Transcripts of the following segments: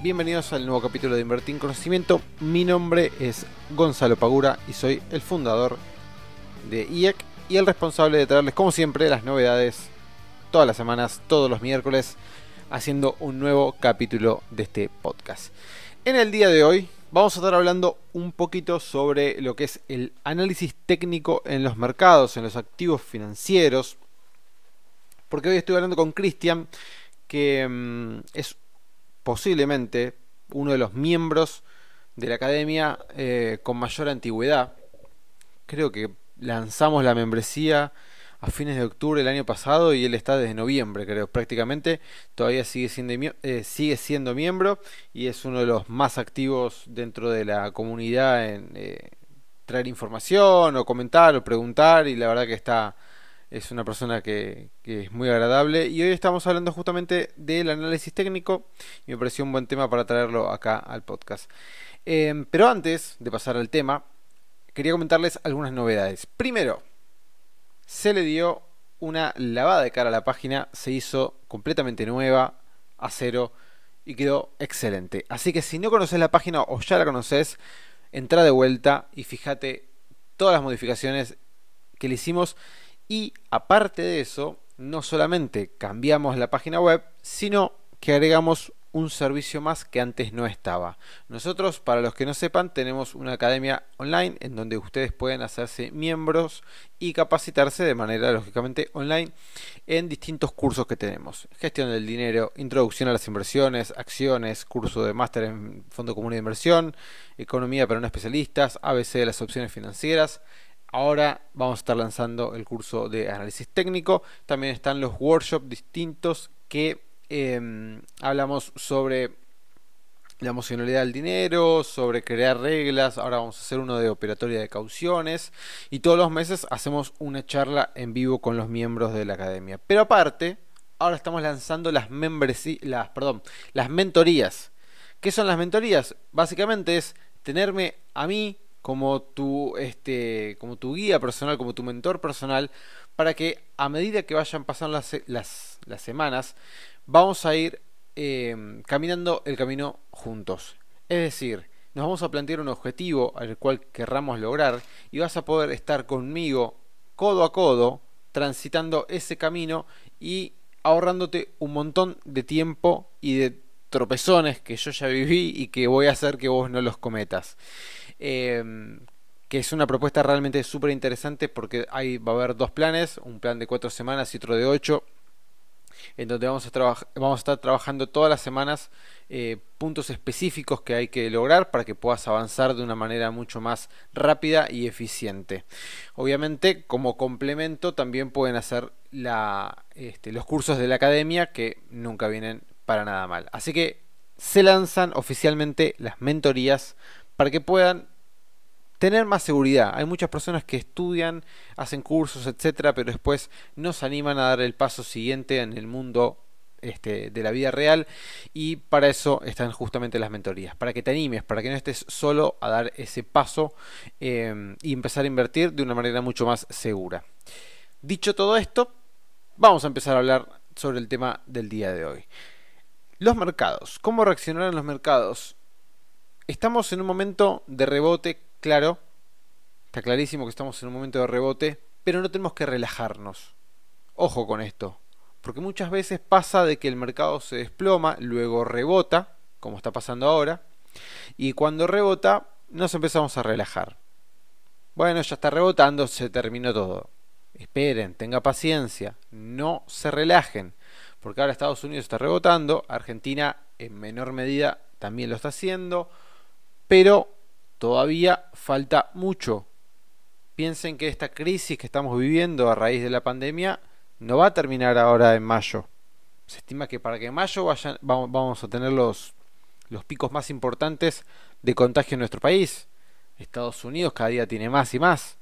Bienvenidos al nuevo capítulo de Invertir en Conocimiento. Mi nombre es Gonzalo Pagura y soy el fundador de IEC y el responsable de traerles, como siempre, las novedades todas las semanas, todos los miércoles, haciendo un nuevo capítulo de este podcast. En el día de hoy vamos a estar hablando un poquito sobre lo que es el análisis técnico en los mercados, en los activos financieros, porque hoy estoy hablando con Cristian, que mm, es posiblemente uno de los miembros de la academia eh, con mayor antigüedad. Creo que lanzamos la membresía a fines de octubre del año pasado y él está desde noviembre, creo, prácticamente. Todavía sigue siendo, eh, sigue siendo miembro y es uno de los más activos dentro de la comunidad en eh, traer información o comentar o preguntar y la verdad que está es una persona que, es muy agradable y hoy estamos hablando justamente del análisis técnico y me pareció un buen tema para traerlo acá al podcast. Em, pero antes de pasar al tema, quería comentarles algunas novedades. Primero, se le dio una lavada de cara a la página, se hizo completamente nueva, a cero y quedó excelente. Así que si no conoces la página o ya la conoces, entra de vuelta y fíjate todas las modificaciones que le hicimos y aparte de eso, no solamente cambiamos la página web, sino que agregamos un servicio más que antes no estaba. Nosotros, para los que no sepan, tenemos una academia online en donde ustedes pueden hacerse miembros y capacitarse de manera lógicamente online en distintos cursos que tenemos. Gestión del dinero, introducción a las inversiones, acciones, curso de máster en fondo común de inversión, economía para no especialistas, ABC de las opciones financieras, Ahora vamos a estar lanzando el curso de análisis técnico. También están los workshops distintos que em, hablamos sobre la emocionalidad del dinero, sobre crear reglas. Ahora vamos a hacer uno de operatoria de cauciones. Y todos los meses hacemos una charla en vivo con los miembros de la academia. Pero aparte, ahora estamos lanzando las, las, perdón, las mentorías. ¿Qué son las mentorías? Básicamente es tenerme a mí como tu, este, como tu guía personal, como tu mentor personal, para que a medida que vayan pasando las, las, semanas, vamos a ir em, caminando el camino juntos. Es decir, nos vamos a plantear un objetivo al cual querramos lograr y vas a poder estar conmigo codo a codo transitando ese camino y ahorrándote un montón de tiempo y de tropezones que yo ya viví y que voy a hacer que vos no los cometas. Em, que es una propuesta realmente súper interesante porque ahí va a haber dos planes, un plan de cuatro semanas y otro de ocho, en donde vamos a, vamos a estar trabajando todas las semanas eh, puntos específicos que hay que lograr para que puedas avanzar de una manera mucho más rápida y eficiente. Obviamente, como complemento, también pueden hacer la, este, los cursos de la academia que nunca vienen para nada mal. Así que se lanzan oficialmente las mentorías para que puedan tener más seguridad. Hay muchas personas que estudian, hacen cursos, etcétera, pero después no se animan a dar el paso siguiente en el mundo este, de la vida real y para eso están justamente las mentorías, para que te animes, para que no estés solo a dar ese paso eh, y empezar a invertir de una manera mucho más segura. Dicho todo esto, vamos a empezar a hablar sobre el tema del día de hoy. Los mercados, ¿cómo reaccionarán los mercados Estamos en un momento de rebote, claro. Está clarísimo que estamos en un momento de rebote, pero no tenemos que relajarnos. Ojo con esto, porque muchas veces pasa de que el mercado se desploma, luego rebota, como está pasando ahora, y cuando rebota nos empezamos a relajar. Bueno, ya está rebotando, se terminó todo. Esperen, tenga paciencia, no se relajen, porque ahora Estados Unidos está rebotando, Argentina en menor medida también lo está haciendo, pero todavía falta mucho. Piensen que esta crisis que estamos viviendo a raíz de la pandemia no va a terminar ahora en mayo. Se estima que para que en mayo vayan, vamos a tener los, los picos más importantes de contagio en nuestro país. Estados Unidos cada día tiene más y más.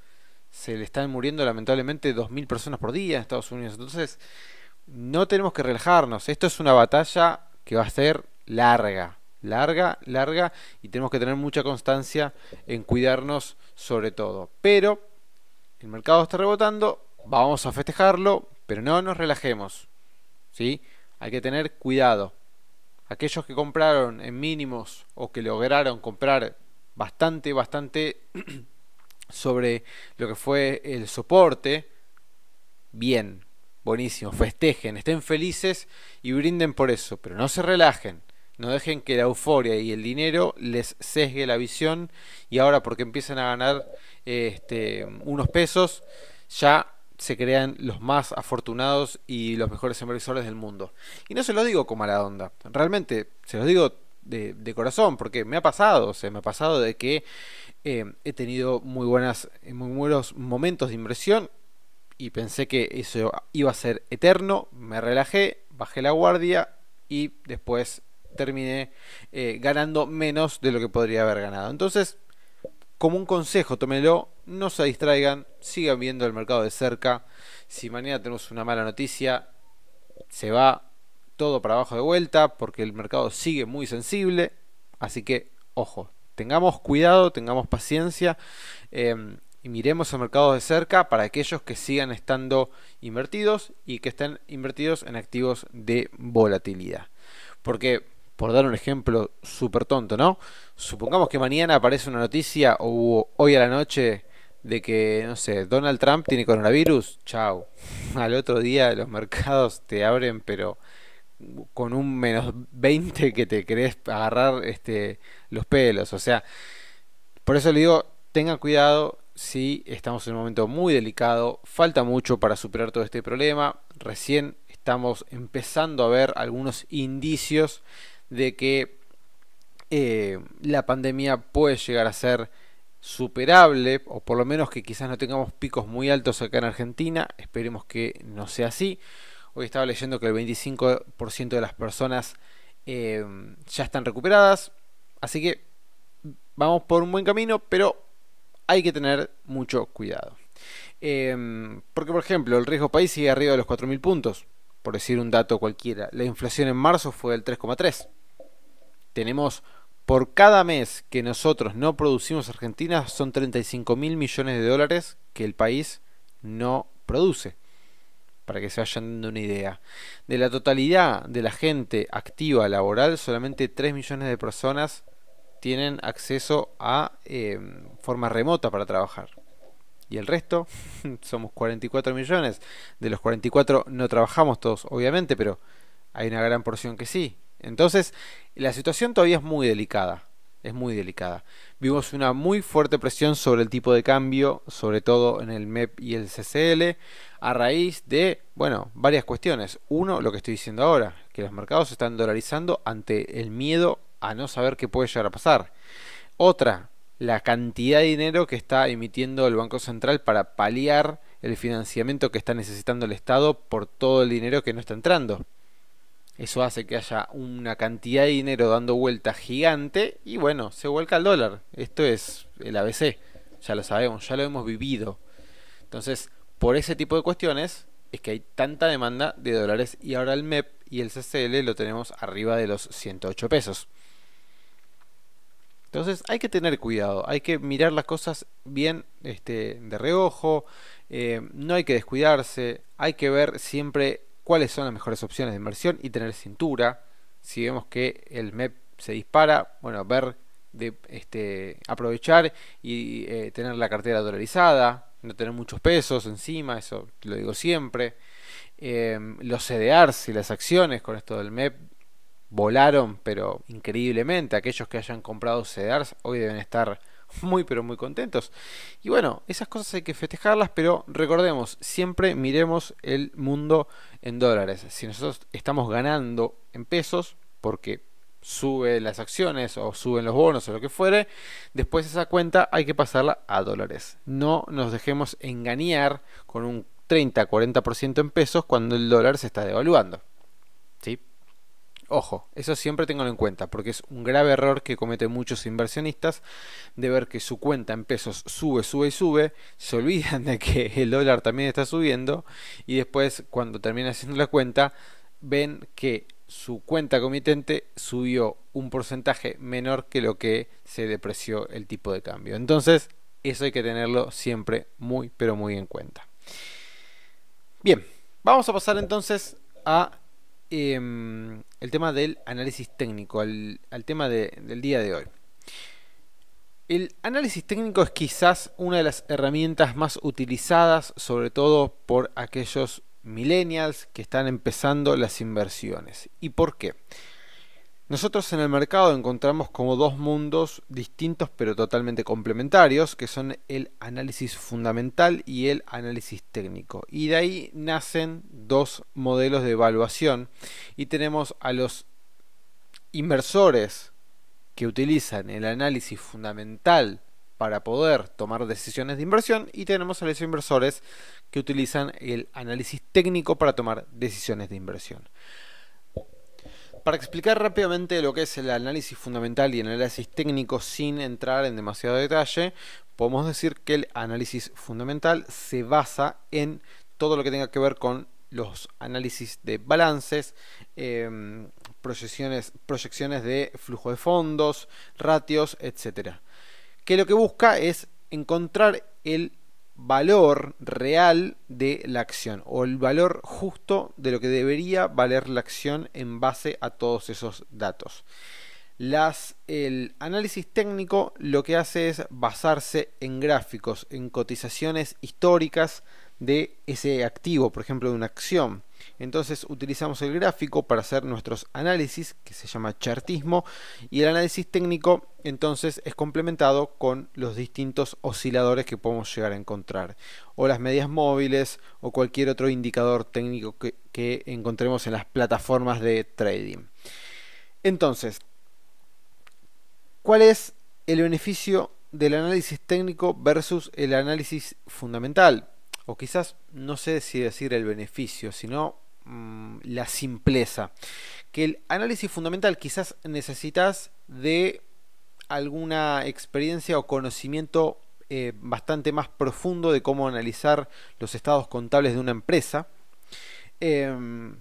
Se le están muriendo lamentablemente 2.000 personas por día en Estados Unidos. Entonces, no tenemos que relajarnos. Esto es una batalla que va a ser larga, larga, larga, y tenemos que tener mucha constancia en cuidarnos sobre todo. Pero el mercado está rebotando, vamos a festejarlo, pero no nos relajemos. ¿sí? Hay que tener cuidado. Aquellos que compraron en mínimos o que lograron comprar bastante, bastante sobre lo que fue el soporte, bien, buenísimo, festejen, estén felices y brinden por eso, pero no se relajen. No dejen que la euforia y el dinero les sesgue la visión y ahora porque empiezan a ganar este, unos pesos, ya se crean los más afortunados y los mejores inversores del mundo. Y no se lo digo con mala onda, realmente se lo digo de, corazón, porque me ha pasado, o sea, me ha pasado de que eh, he tenido muy buenas, muy buenos momentos de inversión y pensé que eso iba a ser eterno, me relajé, bajé la guardia y después terminé eh, ganando menos de lo que podría haber ganado. Entonces, como un consejo, tómenlo, no se distraigan, sigan viendo el mercado de cerca. Si mañana tenemos una mala noticia, se va todo para abajo de vuelta porque el mercado sigue muy sensible. Así que, ojo, tengamos cuidado, tengamos paciencia em, y miremos el mercado de cerca para aquellos que sigan estando invertidos y que estén invertidos en activos de volatilidad. Porque por dar un ejemplo súper tonto, ¿no? Supongamos que mañana aparece una noticia o hoy a la noche de que, no sé, Donald Trump tiene coronavirus, chao. Al otro día los mercados te abren, pero con un menos 20 que te querés agarrar este, los pelos. O sea, por eso le digo, tengan cuidado si estamos en un momento muy delicado, falta mucho para superar todo este problema, recién estamos empezando a ver algunos indicios de que eh, la pandemia puede llegar a ser superable, o por lo menos que quizás no tengamos picos muy altos acá en Argentina, esperemos que no sea así. Hoy estaba leyendo que el 25% de las personas eh, ya están recuperadas, así que vamos por un buen camino, pero hay que tener mucho cuidado. Eh, porque, por ejemplo, el riesgo país sigue arriba de los 4.000 puntos, por decir un dato cualquiera. La inflación en marzo fue del 3,3 tenemos por cada mes que nosotros no producimos Argentina son 35 mil millones de dólares que el país no produce. Para que se vayan dando una idea. De la totalidad de la gente activa laboral, solamente 3 millones de personas tienen acceso a em, forma remota para trabajar. Y el resto, somos 44 millones. De los 44 no trabajamos todos, obviamente, pero hay una gran porción que sí. Entonces, la situación todavía es muy delicada. Es muy delicada. Vimos una muy fuerte presión sobre el tipo de cambio, sobre todo en el MEP y el CCL, a raíz de, bueno, varias cuestiones. Uno, lo que estoy diciendo ahora, que los mercados se están dolarizando ante el miedo a no saber qué puede llegar a pasar. Otra, la cantidad de dinero que está emitiendo el Banco Central para paliar el financiamiento que está necesitando el Estado por todo el dinero que no está entrando. Eso hace que haya una cantidad de dinero dando vuelta gigante y bueno, se vuelca al dólar. Esto es el ABC, ya lo sabemos, ya lo hemos vivido. Entonces, por ese tipo de cuestiones es que hay tanta demanda de dólares y ahora el MEP y el CCL lo tenemos arriba de los 108 pesos. Entonces hay que tener cuidado, hay que mirar las cosas bien este, de reojo, eh, no hay que descuidarse, hay que ver siempre cuáles son las mejores opciones de inversión y tener cintura. Si vemos que el MEP se dispara, bueno, ver de este, aprovechar y eh, tener la cartera dolarizada, no tener muchos pesos encima, eso lo digo siempre. Em, los CDRs y las acciones con esto del MEP volaron, pero increíblemente. Aquellos que hayan comprado CDRs hoy deben estar muy pero muy contentos. Y bueno, esas cosas hay que festejarlas, pero recordemos, siempre miremos el mundo en dólares. Si nosotros estamos ganando en pesos, porque sube las acciones o suben los bonos o lo que fuere, después esa cuenta hay que pasarla a dólares. No nos dejemos engañar con un 30-40% en pesos cuando el dólar se está devaluando. Ojo, eso siempre tenganlo en cuenta, porque es un grave error que cometen muchos inversionistas de ver que su cuenta en pesos sube, sube y sube, se olvidan de que el dólar también está subiendo y después cuando terminan haciendo la cuenta ven que su cuenta comitente subió un porcentaje menor que lo que se depreció el tipo de cambio. Entonces, eso hay que tenerlo siempre muy, pero muy en cuenta. Bien, vamos a pasar entonces a em, el tema del análisis técnico, al, tema del día de hoy. El análisis técnico es quizás una de las herramientas más utilizadas, sobre todo por aquellos millennials que están empezando las inversiones. ¿Y por qué? Nosotros en el mercado encontramos como dos mundos distintos pero totalmente complementarios, que son el análisis fundamental y el análisis técnico. Y de ahí nacen dos modelos de evaluación y tenemos a los inversores que utilizan el análisis fundamental para poder tomar decisiones de inversión y tenemos a los inversores que utilizan el análisis técnico para tomar decisiones de inversión. Para explicar rápidamente lo que es el análisis fundamental y el análisis técnico sin entrar en demasiado detalle, podemos decir que el análisis fundamental se basa en todo lo que tenga que ver con los análisis de balances, em, proyecciones, proyecciones de flujo de fondos, ratios, etc. Que lo que busca es encontrar el valor real de la acción o el valor justo de lo que debería valer la acción en base a todos esos datos. Las, el análisis técnico lo que hace es basarse en gráficos, en cotizaciones históricas de ese activo, por ejemplo, de una acción. Entonces utilizamos el gráfico para hacer nuestros análisis, que se llama chartismo, y el análisis técnico entonces es complementado con los distintos osciladores que podemos llegar a encontrar, o las medias móviles, o cualquier otro indicador técnico que, que encontremos en las plataformas de trading. Entonces, ¿cuál es el beneficio del análisis técnico versus el análisis fundamental? O quizás no sé si decir el beneficio, sino mm, la simpleza. Que el análisis fundamental quizás necesitas de alguna experiencia o conocimiento eh, bastante más profundo de cómo analizar los estados contables de una empresa. Em,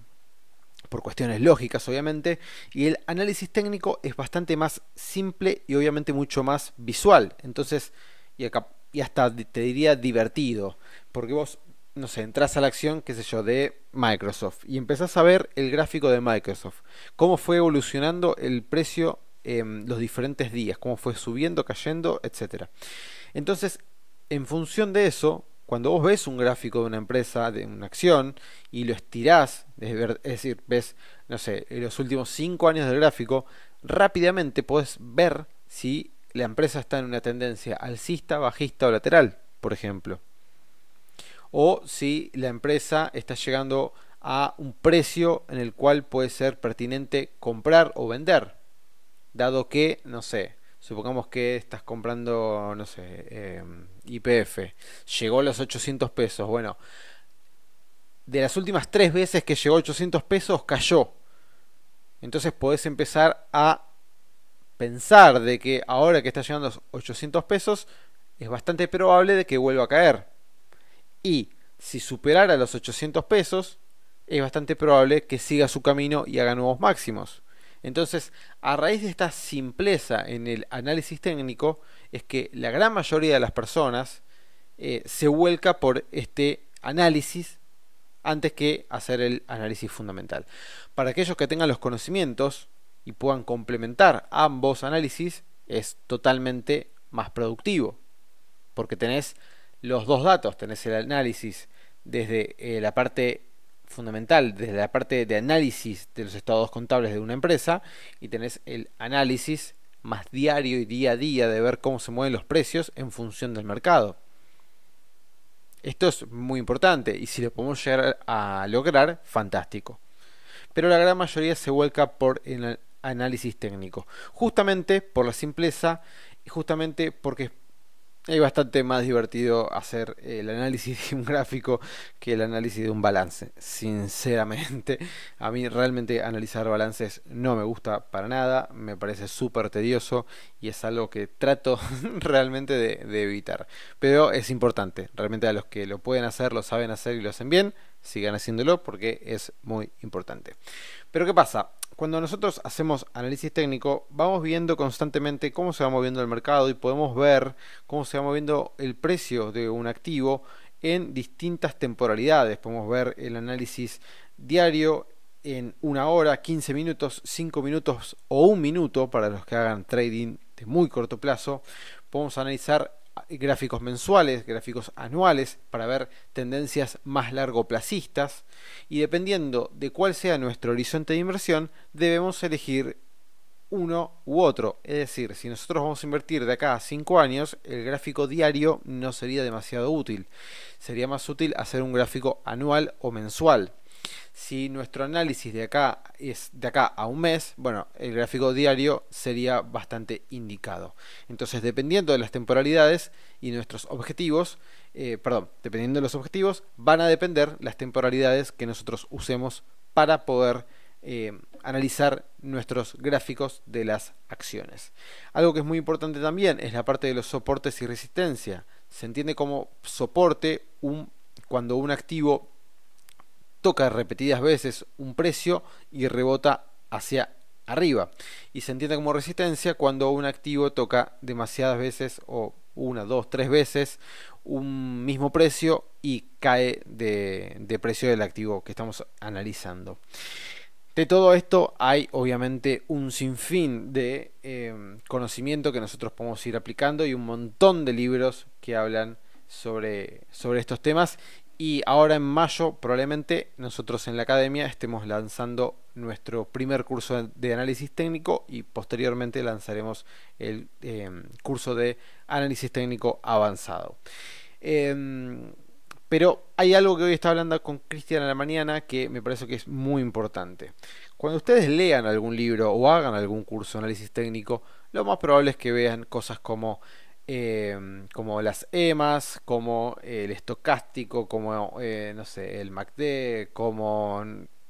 por cuestiones lógicas obviamente, y el análisis técnico es bastante más simple y obviamente mucho más visual. Entonces, y acá y hasta te diría divertido, porque vos, no sé, entras a la acción, qué sé yo, de Microsoft y empezás a ver el gráfico de Microsoft, cómo fue evolucionando el precio en los diferentes días, cómo fue subiendo, cayendo, etcétera. Entonces, en función de eso, cuando vos ves un gráfico de una empresa, de una acción, y lo estirás, es decir, ves, no sé, los últimos 5 años del gráfico, rápidamente podés ver si la empresa está en una tendencia alcista, bajista o lateral, por ejemplo. O si la empresa está llegando a un precio en el cual puede ser pertinente comprar o vender. Dado que, no sé, supongamos que estás comprando, no sé, em, IPF, llegó a los 800 pesos. Bueno, de las últimas tres veces que llegó a 800 pesos, cayó. Entonces podés empezar a pensar de que ahora que está llegando a los 800 pesos, es bastante probable de que vuelva a caer. Y si superara los 800 pesos, es bastante probable que siga su camino y haga nuevos máximos. Entonces, a raíz de esta simpleza en el análisis técnico, es que la gran mayoría de las personas eh, se vuelca por este análisis antes que hacer el análisis fundamental. Para aquellos que tengan los conocimientos y puedan complementar ambos análisis, es totalmente más productivo. Porque tenés los dos datos, tenés el análisis desde eh, la parte fundamental, desde la parte de análisis de los estados contables de una empresa, y tenés el análisis más diario y día a día de ver cómo se mueven los precios en función del mercado. Esto es muy importante y si lo podemos llegar a lograr, fantástico. Pero la gran mayoría se vuelca por el análisis técnico. Justamente por la simpleza y justamente porque es bastante más divertido hacer el análisis de un gráfico que el análisis de un balance. Sinceramente, a mí realmente analizar balances no me gusta para nada, me parece súper tedioso y es algo que trato realmente de, de, evitar. Pero es importante, realmente a los que lo pueden hacer, lo saben hacer y lo hacen bien, sigan haciéndolo porque es muy importante. Pero ¿qué pasa? Cuando nosotros hacemos análisis técnico, vamos viendo constantemente cómo se va moviendo el mercado y podemos ver cómo se va moviendo el precio de un activo en distintas temporalidades. Podemos ver el análisis diario en una hora, 15 minutos, 5 minutos o un minuto para los que hagan trading de muy corto plazo. Podemos analizar gráficos mensuales, gráficos anuales para ver tendencias más largoplacistas y dependiendo de cuál sea nuestro horizonte de inversión debemos elegir uno u otro. Es decir, si nosotros vamos a invertir de acá a 5 años, el gráfico diario no sería demasiado útil. Sería más útil hacer un gráfico anual o mensual. Si nuestro análisis de acá es de acá a un mes, bueno, el gráfico diario sería bastante indicado. Entonces, dependiendo de las temporalidades y nuestros objetivos, eh, perdón, dependiendo de los objetivos, van a depender las temporalidades que nosotros usemos para poder eh, analizar nuestros gráficos de las acciones. Algo que es muy importante también es la parte de los soportes y resistencia. Se entiende como soporte un, cuando un activo toca repetidas veces un precio y rebota hacia arriba. Y se entiende como resistencia cuando un activo toca demasiadas veces o una, dos, tres veces un mismo precio y cae de, precio del activo que estamos analizando. De todo esto hay obviamente un sinfín de em, conocimiento que nosotros podemos ir aplicando y un montón de libros que hablan sobre, sobre estos temas y ahora en mayo probablemente nosotros en la academia estemos lanzando nuestro primer curso de análisis técnico y posteriormente lanzaremos el em, curso de análisis técnico avanzado. Em, pero hay algo que hoy estaba hablando con Cristian en la mañana que me parece que es muy importante. Cuando ustedes lean algún libro o hagan algún curso de análisis técnico, lo más probable es que vean cosas como Em, como las EMAs, como el estocástico, como eh, no sé, el MACD, como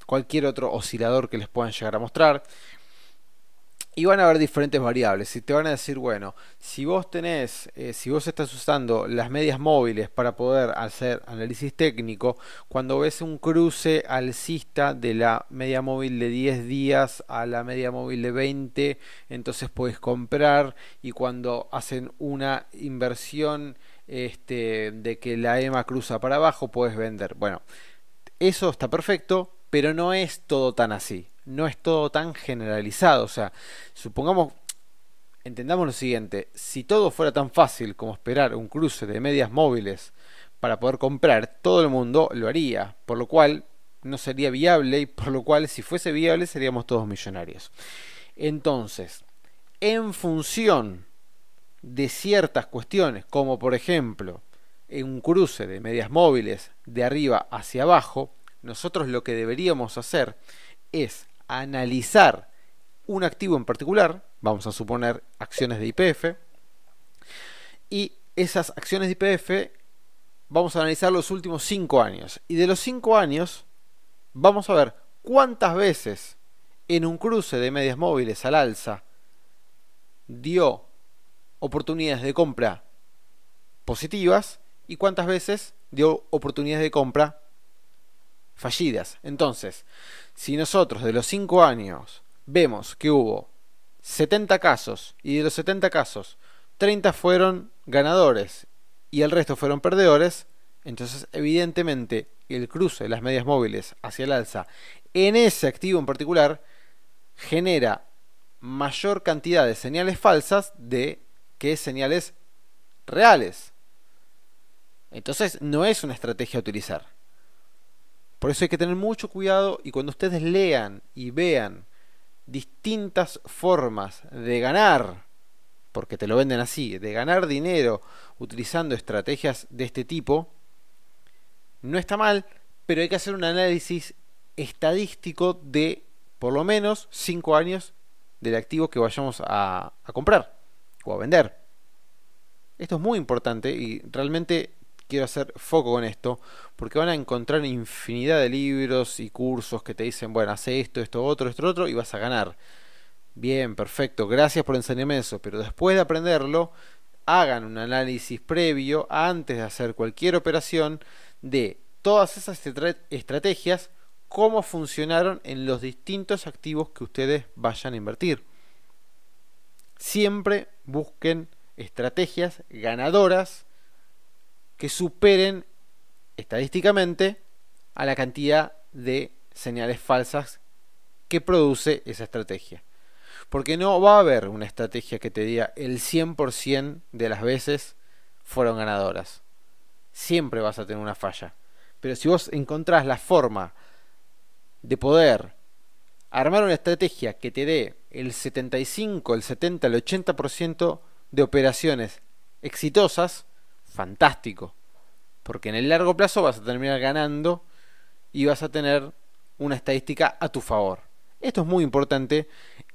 cualquier otro oscilador que les puedan llegar a mostrar. Y van a haber diferentes variables. Y te van a decir, bueno, si vos tenés, eh, si vos estás usando las medias móviles para poder hacer análisis técnico, cuando ves un cruce alcista de la media móvil de 10 días a la media móvil de 20, entonces puedes comprar. Y cuando hacen una inversión este, de que la EMA cruza para abajo, puedes vender. Bueno, eso está perfecto, pero no es todo tan así no es todo tan generalizado. O sea, supongamos, entendamos lo siguiente, si todo fuera tan fácil como esperar un cruce de medias móviles para poder comprar, todo el mundo lo haría, por lo cual no sería viable y por lo cual si fuese viable seríamos todos millonarios. Entonces, en función de ciertas cuestiones, como por ejemplo en un cruce de medias móviles de arriba hacia abajo, nosotros lo que deberíamos hacer es analizar un activo en particular, vamos a suponer acciones de IPF, y esas acciones de IPF vamos a analizar los últimos 5 años. Y de los 5 años vamos a ver cuántas veces en un cruce de medias móviles al alza dio oportunidades de compra positivas y cuántas veces dio oportunidades de compra fallidas. Entonces, si nosotros de los 5 años vemos que hubo 70 casos y de los 70 casos 30 fueron ganadores y el resto fueron perdedores, entonces evidentemente el cruce de las medias móviles hacia el alza en ese activo en particular genera mayor cantidad de señales falsas de que señales reales. Entonces no es una estrategia a utilizar. Por eso hay que tener mucho cuidado y cuando ustedes lean y vean distintas formas de ganar, porque te lo venden así, de ganar dinero utilizando estrategias de este tipo, no está mal, pero hay que hacer un análisis estadístico de por lo menos 5 años del activo que vayamos a, a comprar o a vender. Esto es muy importante y realmente quiero hacer foco con esto, porque van a encontrar infinidad de libros y cursos que te dicen, bueno, hace esto, esto, otro, esto, otro, y vas a ganar. Bien, perfecto, gracias por enseñarme eso, pero después de aprenderlo, hagan un análisis previo antes de hacer cualquier operación de todas esas estrategias, cómo funcionaron en los distintos activos que ustedes vayan a invertir. Siempre busquen estrategias ganadoras que superen estadísticamente a la cantidad de señales falsas que produce esa estrategia. Porque no va a haber una estrategia que te diga el 100% de las veces fueron ganadoras. Siempre vas a tener una falla. Pero si vos encontrás la forma de poder armar una estrategia que te dé el 75, el 70, el 80% de operaciones exitosas, fantástico. Porque en el largo plazo vas a terminar ganando y vas a tener una estadística a tu favor. Esto es muy importante,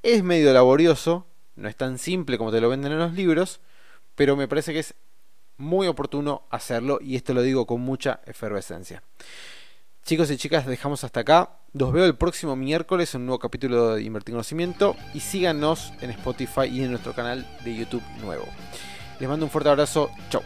es medio laborioso, no es tan simple como te lo venden en los libros, pero me parece que es muy oportuno hacerlo y esto lo digo con mucha efervescencia. Chicos y chicas, dejamos hasta acá. Los veo el próximo miércoles en un nuevo capítulo de Invertir Conocimiento y síganos en Spotify y en nuestro canal de YouTube nuevo. Les mando un fuerte abrazo. Chau.